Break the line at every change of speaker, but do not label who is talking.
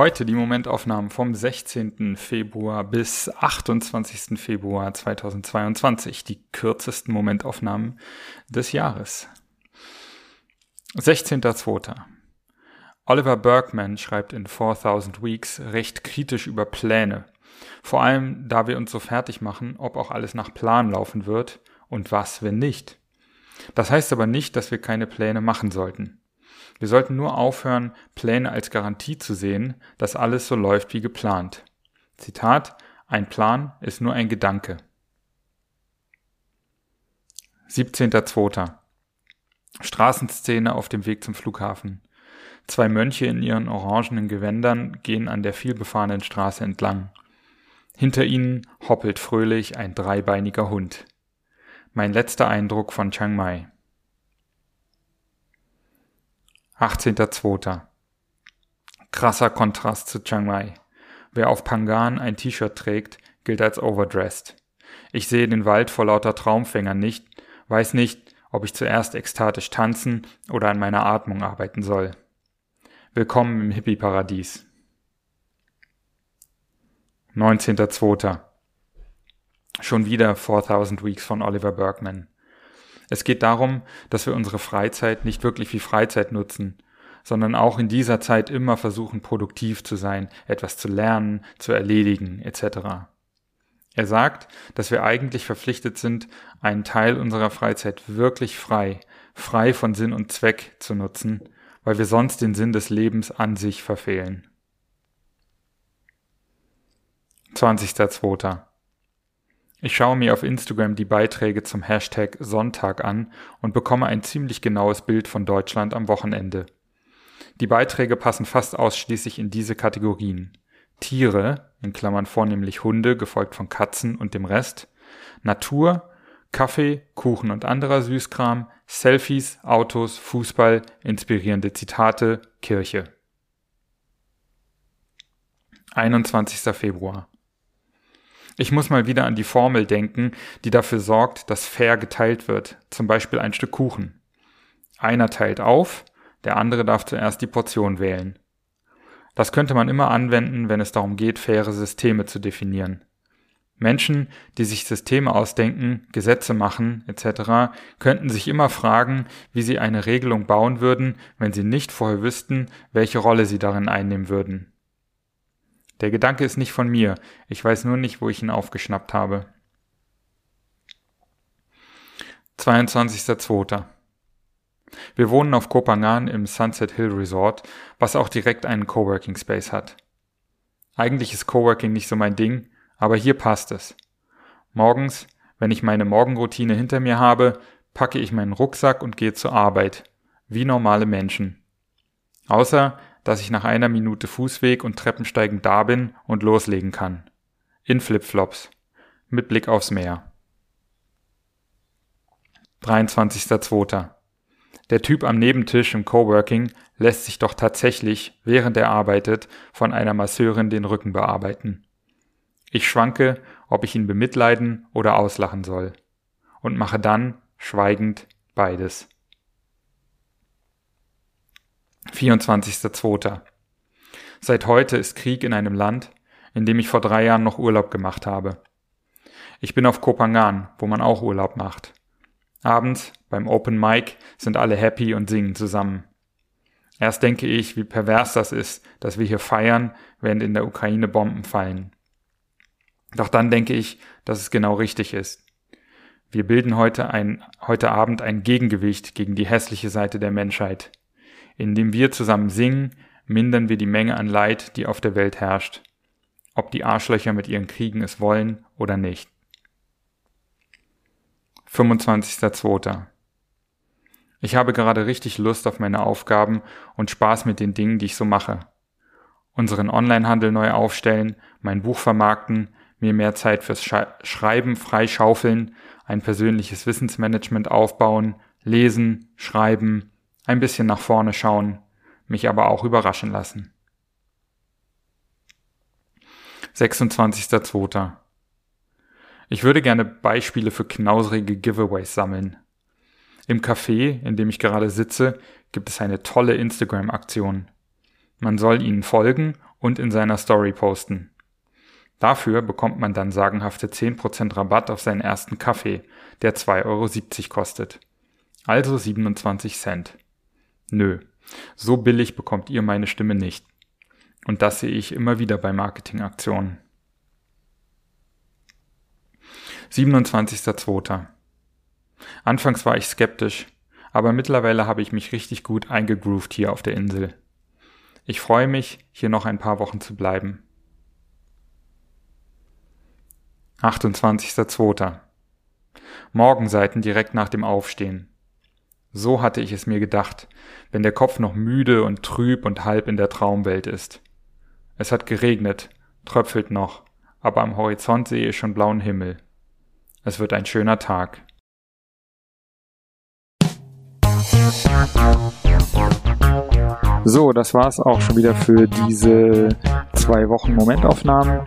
Heute die Momentaufnahmen vom 16. Februar bis 28. Februar 2022, die kürzesten Momentaufnahmen des Jahres. 16.02. Oliver Bergman schreibt in 4000 Weeks recht kritisch über Pläne. Vor allem, da wir uns so fertig machen, ob auch alles nach Plan laufen wird und was, wenn nicht. Das heißt aber nicht, dass wir keine Pläne machen sollten. Wir sollten nur aufhören, Pläne als Garantie zu sehen, dass alles so läuft wie geplant. Zitat, ein Plan ist nur ein Gedanke. 17.02. Straßenszene auf dem Weg zum Flughafen. Zwei Mönche in ihren orangenen Gewändern gehen an der vielbefahrenen Straße entlang. Hinter ihnen hoppelt fröhlich ein dreibeiniger Hund. Mein letzter Eindruck von Chiang Mai. 18.02. Krasser Kontrast zu Chiang Mai. Wer auf Pangan ein T-Shirt trägt, gilt als overdressed. Ich sehe den Wald vor lauter Traumfängern nicht, weiß nicht, ob ich zuerst ekstatisch tanzen oder an meiner Atmung arbeiten soll. Willkommen im Hippie-Paradies. 19.02. Schon wieder 4000 Weeks von Oliver Bergman. Es geht darum, dass wir unsere Freizeit nicht wirklich wie Freizeit nutzen, sondern auch in dieser Zeit immer versuchen, produktiv zu sein, etwas zu lernen, zu erledigen, etc. Er sagt, dass wir eigentlich verpflichtet sind, einen Teil unserer Freizeit wirklich frei, frei von Sinn und Zweck zu nutzen, weil wir sonst den Sinn des Lebens an sich verfehlen. 20.02. Ich schaue mir auf Instagram die Beiträge zum Hashtag Sonntag an und bekomme ein ziemlich genaues Bild von Deutschland am Wochenende. Die Beiträge passen fast ausschließlich in diese Kategorien. Tiere, in Klammern vornehmlich Hunde, gefolgt von Katzen und dem Rest, Natur, Kaffee, Kuchen und anderer Süßkram, Selfies, Autos, Fußball, inspirierende Zitate, Kirche. 21. Februar. Ich muss mal wieder an die Formel denken, die dafür sorgt, dass fair geteilt wird, zum Beispiel ein Stück Kuchen. Einer teilt auf, der andere darf zuerst die Portion wählen. Das könnte man immer anwenden, wenn es darum geht, faire Systeme zu definieren. Menschen, die sich Systeme ausdenken, Gesetze machen etc., könnten sich immer fragen, wie sie eine Regelung bauen würden, wenn sie nicht vorher wüssten, welche Rolle sie darin einnehmen würden. Der Gedanke ist nicht von mir, ich weiß nur nicht, wo ich ihn aufgeschnappt habe. 22.02. Wir wohnen auf Kopangan im Sunset Hill Resort, was auch direkt einen Coworking Space hat. Eigentlich ist Coworking nicht so mein Ding, aber hier passt es. Morgens, wenn ich meine Morgenroutine hinter mir habe, packe ich meinen Rucksack und gehe zur Arbeit, wie normale Menschen. Außer, dass ich nach einer Minute Fußweg und Treppensteigen da bin und loslegen kann. In Flipflops. Mit Blick aufs Meer. 23.02. Der Typ am Nebentisch im Coworking lässt sich doch tatsächlich, während er arbeitet, von einer Masseurin den Rücken bearbeiten. Ich schwanke, ob ich ihn bemitleiden oder auslachen soll. Und mache dann, schweigend, beides. 24.02. Seit heute ist Krieg in einem Land, in dem ich vor drei Jahren noch Urlaub gemacht habe. Ich bin auf Kopangan, wo man auch Urlaub macht. Abends beim Open Mic sind alle happy und singen zusammen. Erst denke ich, wie pervers das ist, dass wir hier feiern, während in der Ukraine Bomben fallen. Doch dann denke ich, dass es genau richtig ist. Wir bilden heute ein, heute Abend ein Gegengewicht gegen die hässliche Seite der Menschheit. Indem wir zusammen singen, mindern wir die Menge an Leid, die auf der Welt herrscht. Ob die Arschlöcher mit ihren Kriegen es wollen oder nicht. 25.02. Ich habe gerade richtig Lust auf meine Aufgaben und Spaß mit den Dingen, die ich so mache. Unseren Onlinehandel neu aufstellen, mein Buch vermarkten, mir mehr Zeit fürs Schreiben freischaufeln, ein persönliches Wissensmanagement aufbauen, lesen, schreiben, ein bisschen nach vorne schauen, mich aber auch überraschen lassen. 26.02. Ich würde gerne Beispiele für knauserige Giveaways sammeln. Im Café, in dem ich gerade sitze, gibt es eine tolle Instagram-Aktion. Man soll ihnen folgen und in seiner Story posten. Dafür bekommt man dann sagenhafte 10% Rabatt auf seinen ersten Kaffee, der 2,70 Euro kostet. Also 27 Cent. Nö, so billig bekommt ihr meine Stimme nicht. Und das sehe ich immer wieder bei Marketingaktionen. 27.02. Anfangs war ich skeptisch, aber mittlerweile habe ich mich richtig gut eingegroovt hier auf der Insel. Ich freue mich, hier noch ein paar Wochen zu bleiben. 28.02. Morgenseiten direkt nach dem Aufstehen. So hatte ich es mir gedacht, wenn der Kopf noch müde und trüb und halb in der Traumwelt ist. Es hat geregnet, tröpfelt noch, aber am Horizont sehe ich schon blauen Himmel. Es wird ein schöner Tag. So, das war's auch schon wieder für diese zwei Wochen Momentaufnahmen.